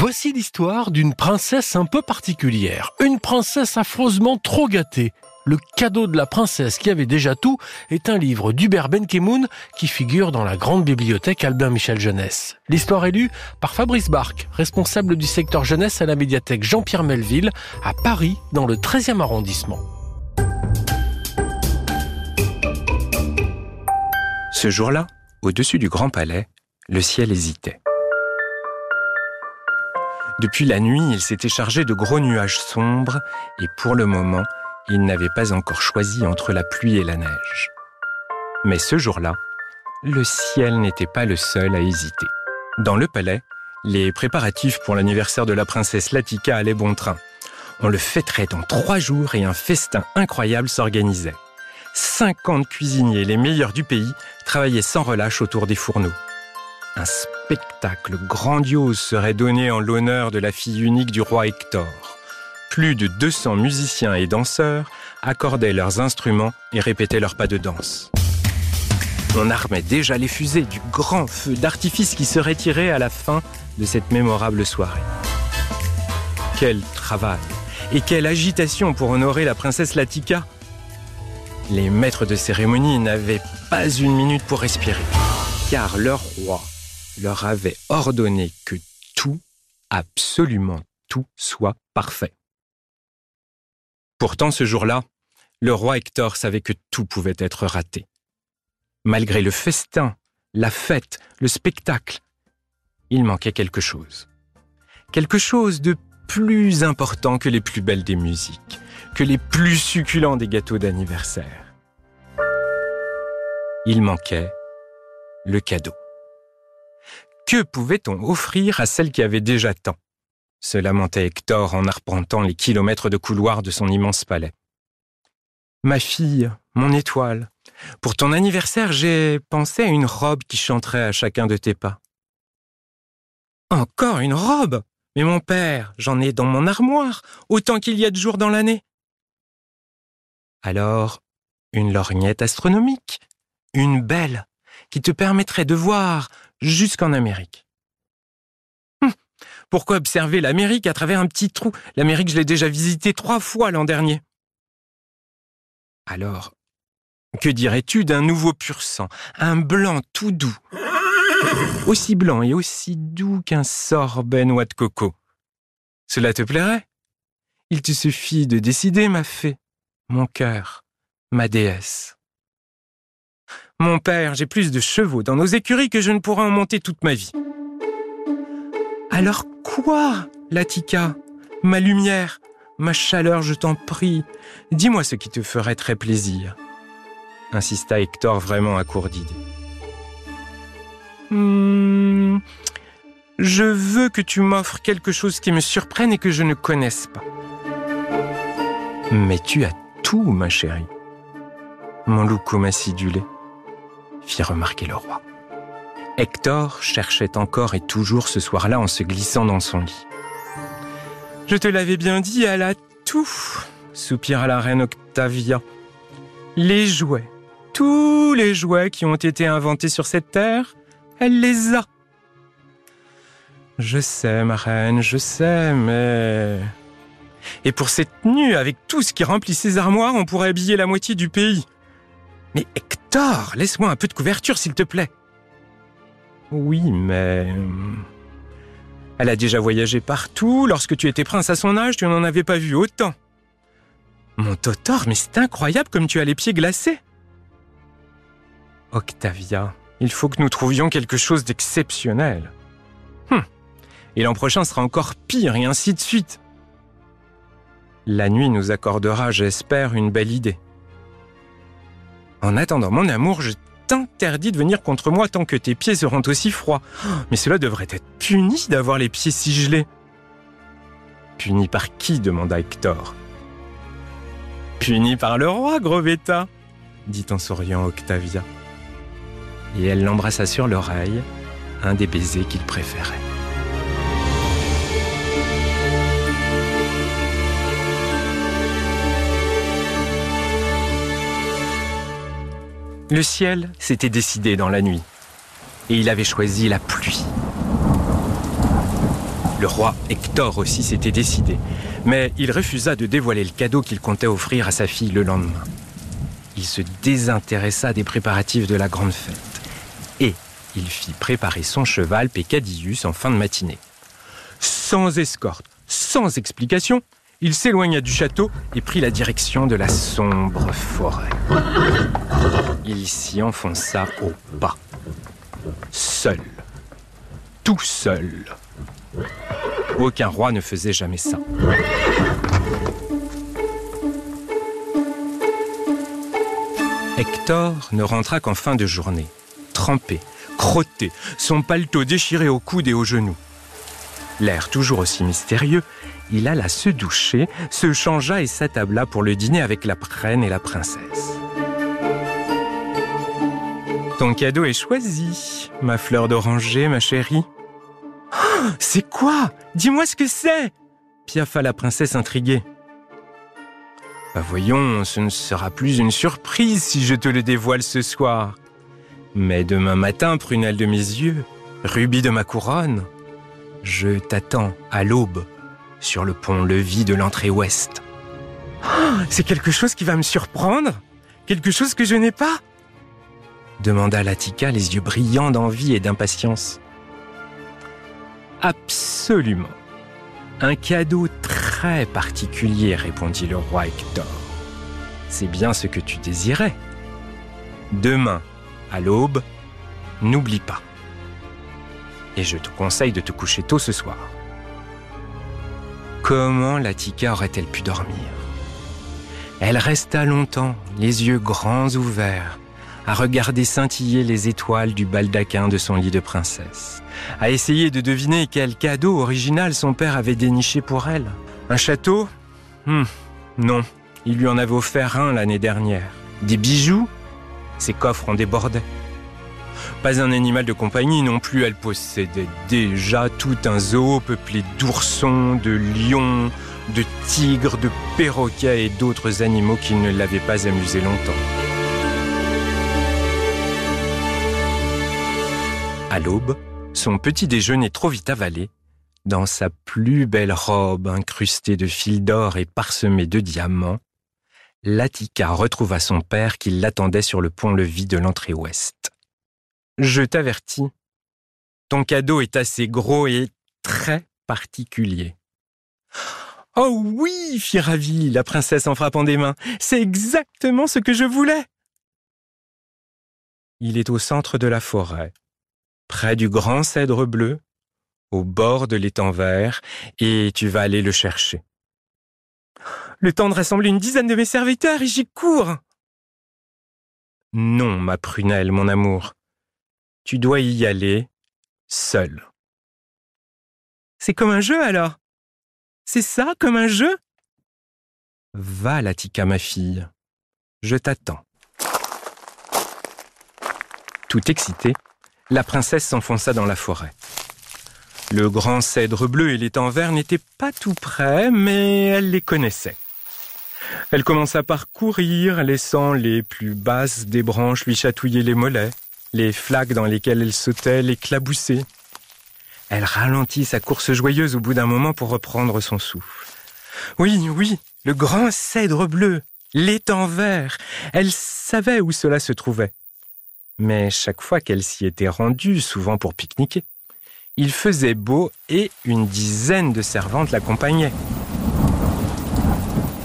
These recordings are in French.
Voici l'histoire d'une princesse un peu particulière, une princesse affreusement trop gâtée. Le cadeau de la princesse qui avait déjà tout est un livre d'Hubert Benkemoun qui figure dans la grande bibliothèque Albin Michel Jeunesse. L'histoire est lue par Fabrice Barque, responsable du secteur jeunesse à la médiathèque Jean-Pierre Melville à Paris dans le 13e arrondissement. Ce jour-là, au-dessus du Grand Palais, le ciel hésitait. Depuis la nuit, il s'était chargé de gros nuages sombres et pour le moment, il n'avait pas encore choisi entre la pluie et la neige. Mais ce jour-là, le ciel n'était pas le seul à hésiter. Dans le palais, les préparatifs pour l'anniversaire de la princesse Latika allaient bon train. On le fêterait dans trois jours et un festin incroyable s'organisait. 50 cuisiniers, les meilleurs du pays, travaillaient sans relâche autour des fourneaux spectacle grandiose serait donné en l'honneur de la fille unique du roi Hector. Plus de 200 musiciens et danseurs accordaient leurs instruments et répétaient leurs pas de danse. On armait déjà les fusées du grand feu d'artifice qui serait tiré à la fin de cette mémorable soirée. Quel travail et quelle agitation pour honorer la princesse Latika Les maîtres de cérémonie n'avaient pas une minute pour respirer, car leur roi leur avait ordonné que tout, absolument tout, soit parfait. Pourtant, ce jour-là, le roi Hector savait que tout pouvait être raté. Malgré le festin, la fête, le spectacle, il manquait quelque chose. Quelque chose de plus important que les plus belles des musiques, que les plus succulents des gâteaux d'anniversaire. Il manquait le cadeau. Que pouvait-on offrir à celle qui avait déjà tant? Se lamentait Hector en arpentant les kilomètres de couloirs de son immense palais. Ma fille, mon étoile, pour ton anniversaire, j'ai pensé à une robe qui chanterait à chacun de tes pas. Encore une robe? Mais mon père, j'en ai dans mon armoire, autant qu'il y a de jours dans l'année. Alors, une lorgnette astronomique, une belle, qui te permettrait de voir jusqu'en Amérique. Hum, pourquoi observer l'Amérique à travers un petit trou? L'Amérique, je l'ai déjà visité trois fois l'an dernier. Alors, que dirais-tu d'un nouveau pur sang, un blanc tout doux, aussi blanc et aussi doux qu'un sorbet noix de coco Cela te plairait? Il te suffit de décider, ma fée, mon cœur, ma déesse. Mon père, j'ai plus de chevaux dans nos écuries que je ne pourrai en monter toute ma vie. Alors quoi, Latika? Ma lumière, ma chaleur, je t'en prie, dis-moi ce qui te ferait très plaisir. Insista Hector vraiment à court d'idées. Hmm, je veux que tu m'offres quelque chose qui me surprenne et que je ne connaisse pas. Mais tu as tout, ma chérie. Mon loukoum acidulé fit remarquer le roi. Hector cherchait encore et toujours ce soir-là en se glissant dans son lit. Je te l'avais bien dit, elle a tout, soupira la reine Octavia. Les jouets, tous les jouets qui ont été inventés sur cette terre, elle les a. Je sais, ma reine, je sais, mais... Et pour cette nuit, avec tout ce qui remplit ses armoires, on pourrait habiller la moitié du pays. Mais Hector, laisse-moi un peu de couverture, s'il te plaît. Oui, mais... Euh, elle a déjà voyagé partout. Lorsque tu étais prince à son âge, tu n'en avais pas vu autant. Mon Totor, mais c'est incroyable comme tu as les pieds glacés. Octavia, il faut que nous trouvions quelque chose d'exceptionnel. Hum. Et l'an prochain sera encore pire, et ainsi de suite. La nuit nous accordera, j'espère, une belle idée. En attendant mon amour, je t'interdis de venir contre moi tant que tes pieds seront aussi froids. Mais cela devrait être puni d'avoir les pieds si gelés. Puni par qui demanda Hector. Puni par le roi, Grovetta, dit en souriant Octavia. Et elle l'embrassa sur l'oreille, un des baisers qu'il préférait. Le ciel s'était décidé dans la nuit, et il avait choisi la pluie. Le roi Hector aussi s'était décidé, mais il refusa de dévoiler le cadeau qu'il comptait offrir à sa fille le lendemain. Il se désintéressa des préparatifs de la grande fête et il fit préparer son cheval Peccadillus en fin de matinée. Sans escorte, sans explication, il s'éloigna du château et prit la direction de la sombre forêt. Il s'y enfonça au pas, seul, tout seul. Aucun roi ne faisait jamais ça. Hector ne rentra qu'en fin de journée, trempé, crotté, son paletot déchiré au coude et aux genoux. L'air toujours aussi mystérieux, il alla se doucher, se changea et s'attabla pour le dîner avec la reine et la princesse. Ton cadeau est choisi, ma fleur d'oranger, ma chérie. Oh, c'est quoi? Dis-moi ce que c'est piaffa la princesse intriguée. Bah voyons, ce ne sera plus une surprise si je te le dévoile ce soir. Mais demain matin, prunelle de mes yeux, rubis de ma couronne, je t'attends à l'aube sur le pont-levis de l'entrée ouest. Oh, c'est quelque chose qui va me surprendre Quelque chose que je n'ai pas demanda Latika, les yeux brillants d'envie et d'impatience. Absolument. Un cadeau très particulier, répondit le roi Hector. C'est bien ce que tu désirais. Demain, à l'aube, n'oublie pas. Et je te conseille de te coucher tôt ce soir. Comment Latika aurait-elle pu dormir? Elle resta longtemps, les yeux grands ouverts, à regarder scintiller les étoiles du baldaquin de son lit de princesse, à essayer de deviner quel cadeau original son père avait déniché pour elle. Un château? Hmm, Non, il lui en avait offert un l'année dernière. Des bijoux? Ses coffres en débordaient. Pas un animal de compagnie non plus, elle possédait déjà tout un zoo peuplé d'oursons, de lions, de tigres, de perroquets et d'autres animaux qui ne l'avaient pas amusé longtemps. À l'aube, son petit déjeuner trop vite avalé, dans sa plus belle robe incrustée de fils d'or et parsemée de diamants, Latika retrouva son père qui l'attendait sur le pont-levis de l'entrée ouest. Je t'avertis, ton cadeau est assez gros et très particulier. Oh oui, fit ravie la princesse en frappant des mains, c'est exactement ce que je voulais. Il est au centre de la forêt, près du grand cèdre bleu, au bord de l'étang vert, et tu vas aller le chercher. Le temps de rassembler une dizaine de mes serviteurs et j'y cours. Non, ma prunelle, mon amour tu dois y aller seul. C'est comme un jeu alors? C'est ça, comme un jeu? Va, Latika, ma fille. Je t'attends. Tout excitée, la princesse s'enfonça dans la forêt. Le grand cèdre bleu et l'étang vert n'étaient pas tout près, mais elle les connaissait. Elle commença par courir, laissant les plus basses des branches lui chatouiller les mollets les flaques dans lesquelles elle sautait l'éclaboussaient. Elle ralentit sa course joyeuse au bout d'un moment pour reprendre son souffle. Oui, oui, le grand cèdre bleu, l'étang vert, elle savait où cela se trouvait. Mais chaque fois qu'elle s'y était rendue, souvent pour pique-niquer, il faisait beau et une dizaine de servantes l'accompagnaient.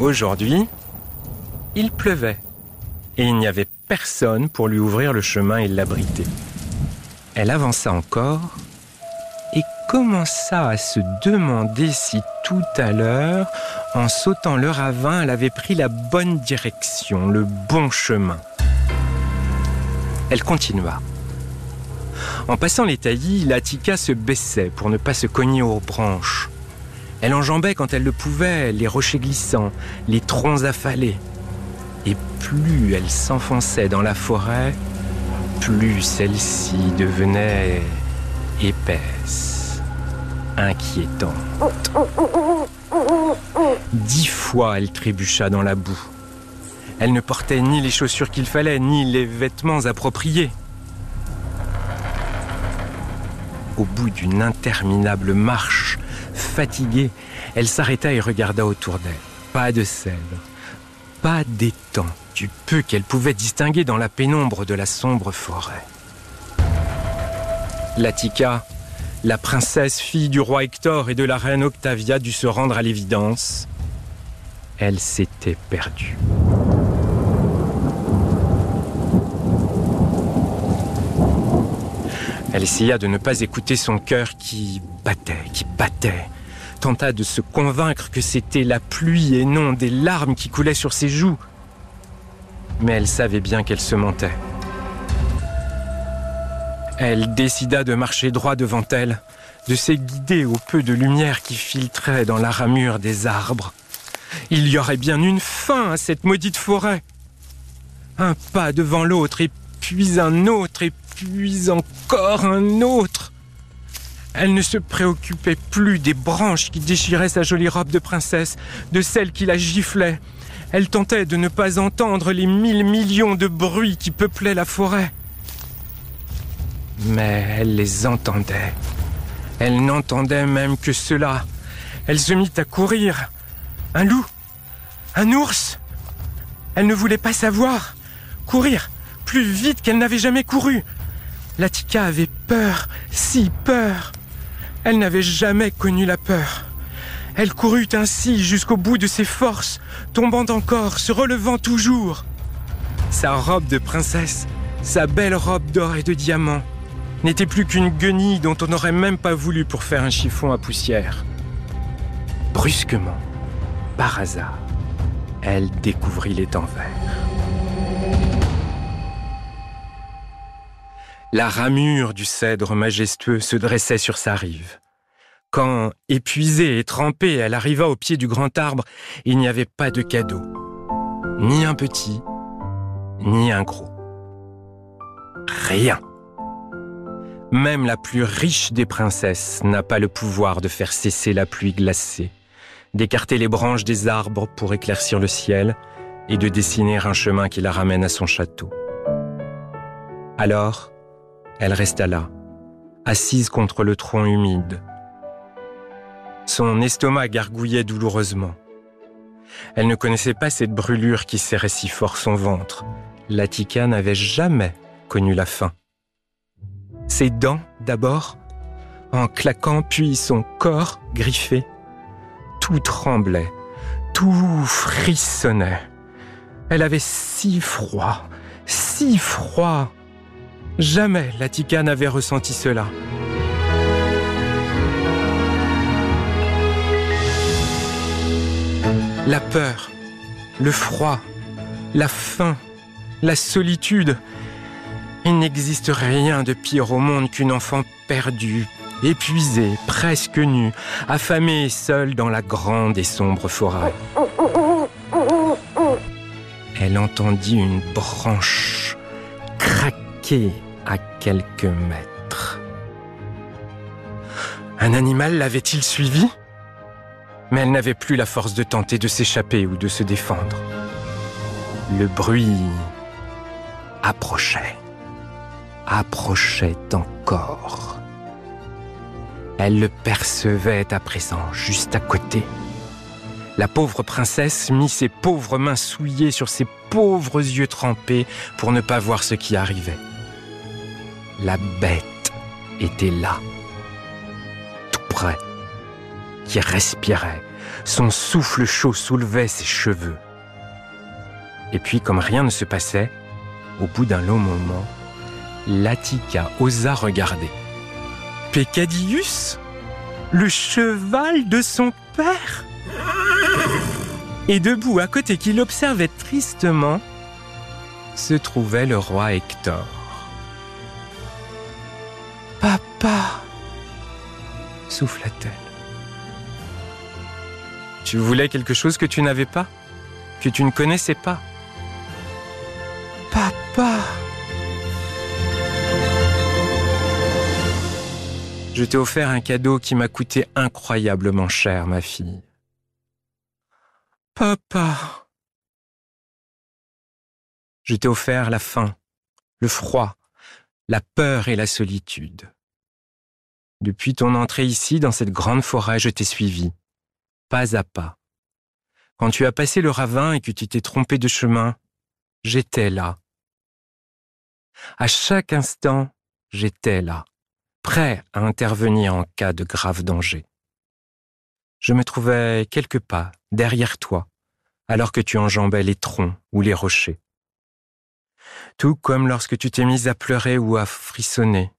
Aujourd'hui, il pleuvait et il n'y avait personne pour lui ouvrir le chemin et l'abriter. Elle avança encore et commença à se demander si tout à l'heure, en sautant le ravin, elle avait pris la bonne direction, le bon chemin. Elle continua. En passant les taillis, la tika se baissait pour ne pas se cogner aux branches. Elle enjambait quand elle le pouvait les rochers glissants, les troncs affalés et plus elle s'enfonçait dans la forêt, plus celle-ci devenait épaisse, inquiétante. Dix fois elle trébucha dans la boue. Elle ne portait ni les chaussures qu'il fallait, ni les vêtements appropriés. Au bout d'une interminable marche, fatiguée, elle s'arrêta et regarda autour d'elle. Pas de cèdre, pas d'étang, du peu qu'elle pouvait distinguer dans la pénombre de la sombre forêt. Latika, la princesse fille du roi Hector et de la reine Octavia, dut se rendre à l'évidence. Elle s'était perdue. Elle essaya de ne pas écouter son cœur qui battait, qui battait. Tenta de se convaincre que c'était la pluie et non des larmes qui coulaient sur ses joues. Mais elle savait bien qu'elle se mentait. Elle décida de marcher droit devant elle, de se guider au peu de lumière qui filtrait dans la ramure des arbres. Il y aurait bien une fin à cette maudite forêt. Un pas devant l'autre, et puis un autre, et puis encore un autre. Elle ne se préoccupait plus des branches qui déchiraient sa jolie robe de princesse, de celles qui la giflaient. Elle tentait de ne pas entendre les mille millions de bruits qui peuplaient la forêt. Mais elle les entendait. Elle n'entendait même que cela. Elle se mit à courir. Un loup? Un ours? Elle ne voulait pas savoir. Courir plus vite qu'elle n'avait jamais couru. Latika avait peur, si peur. Elle n'avait jamais connu la peur. Elle courut ainsi jusqu'au bout de ses forces, tombant encore, se relevant toujours. Sa robe de princesse, sa belle robe d'or et de diamants, n'était plus qu'une guenille dont on n'aurait même pas voulu pour faire un chiffon à poussière. Brusquement, par hasard, elle découvrit l'étang vert. La ramure du cèdre majestueux se dressait sur sa rive. Quand, épuisée et trempée, elle arriva au pied du grand arbre, il n'y avait pas de cadeau. Ni un petit, ni un gros. Rien. Même la plus riche des princesses n'a pas le pouvoir de faire cesser la pluie glacée, d'écarter les branches des arbres pour éclaircir le ciel et de dessiner un chemin qui la ramène à son château. Alors, elle resta là, assise contre le tronc humide. Son estomac gargouillait douloureusement. Elle ne connaissait pas cette brûlure qui serrait si fort son ventre. Latika n'avait jamais connu la faim. Ses dents, d'abord, en claquant, puis son corps griffé. Tout tremblait, tout frissonnait. Elle avait si froid, si froid. Jamais Latika n'avait ressenti cela. La peur, le froid, la faim, la solitude. Il n'existe rien de pire au monde qu'une enfant perdue, épuisée, presque nue, affamée et seule dans la grande et sombre forêt. Elle entendit une branche à quelques mètres. Un animal l'avait-il suivi? Mais elle n'avait plus la force de tenter de s'échapper ou de se défendre. Le bruit approchait, approchait encore. Elle le percevait à présent, juste à côté. La pauvre princesse mit ses pauvres mains souillées sur ses pauvres yeux trempés pour ne pas voir ce qui arrivait. La bête était là, tout près, qui respirait. Son souffle chaud soulevait ses cheveux. Et puis, comme rien ne se passait, au bout d'un long moment, Latika osa regarder. Pécadius Le cheval de son père? Et debout à côté qu'il observait tristement, se trouvait le roi Hector. Souffla-t-elle. Tu voulais quelque chose que tu n'avais pas Que tu ne connaissais pas Papa Je t'ai offert un cadeau qui m'a coûté incroyablement cher, ma fille. Papa Je t'ai offert la faim, le froid, la peur et la solitude. Depuis ton entrée ici, dans cette grande forêt, je t'ai suivi, pas à pas. Quand tu as passé le ravin et que tu t'es trompé de chemin, j'étais là. À chaque instant, j'étais là, prêt à intervenir en cas de grave danger. Je me trouvais quelque pas derrière toi, alors que tu enjambais les troncs ou les rochers. Tout comme lorsque tu t'es mise à pleurer ou à frissonner.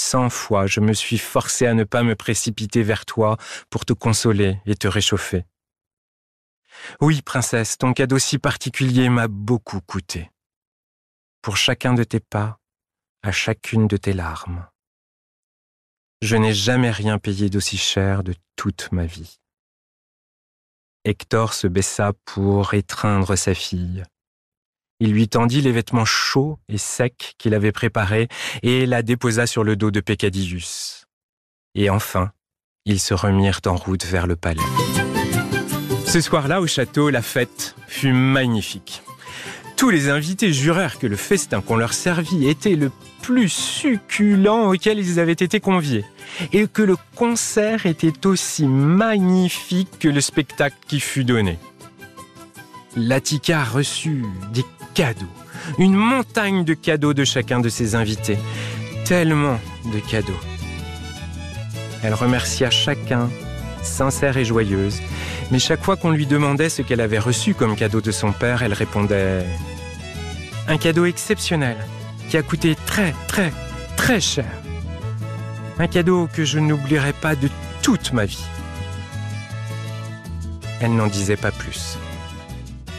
Cent fois, je me suis forcé à ne pas me précipiter vers toi pour te consoler et te réchauffer. Oui, princesse, ton cadeau si particulier m'a beaucoup coûté. Pour chacun de tes pas, à chacune de tes larmes. Je n'ai jamais rien payé d'aussi cher de toute ma vie. Hector se baissa pour étreindre sa fille. Il lui tendit les vêtements chauds et secs qu'il avait préparés et la déposa sur le dos de Peccadillus. Et enfin, ils se remirent en route vers le palais. Ce soir-là, au château, la fête fut magnifique. Tous les invités jurèrent que le festin qu'on leur servit était le plus succulent auquel ils avaient été conviés, et que le concert était aussi magnifique que le spectacle qui fut donné. Latika reçut des cadeaux, une montagne de cadeaux de chacun de ses invités, tellement de cadeaux. Elle remercia chacun, sincère et joyeuse, mais chaque fois qu'on lui demandait ce qu'elle avait reçu comme cadeau de son père, elle répondait ⁇ Un cadeau exceptionnel, qui a coûté très très très cher. Un cadeau que je n'oublierai pas de toute ma vie. Elle n'en disait pas plus.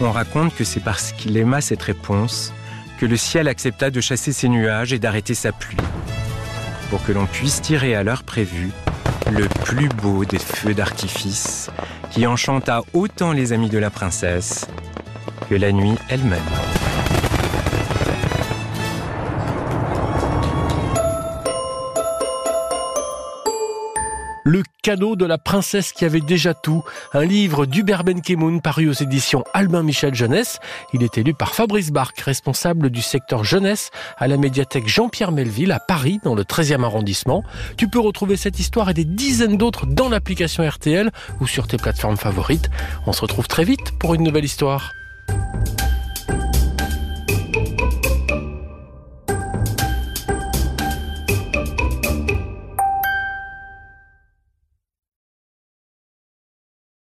On raconte que c'est parce qu'il aima cette réponse que le ciel accepta de chasser ses nuages et d'arrêter sa pluie, pour que l'on puisse tirer à l'heure prévue le plus beau des feux d'artifice qui enchanta autant les amis de la princesse que la nuit elle-même. Le cadeau de la princesse qui avait déjà tout, un livre d'Hubert Benkemoun paru aux éditions Albin Michel Jeunesse. Il est élu par Fabrice Barque, responsable du secteur jeunesse à la médiathèque Jean-Pierre Melville à Paris, dans le 13e arrondissement. Tu peux retrouver cette histoire et des dizaines d'autres dans l'application RTL ou sur tes plateformes favorites. On se retrouve très vite pour une nouvelle histoire.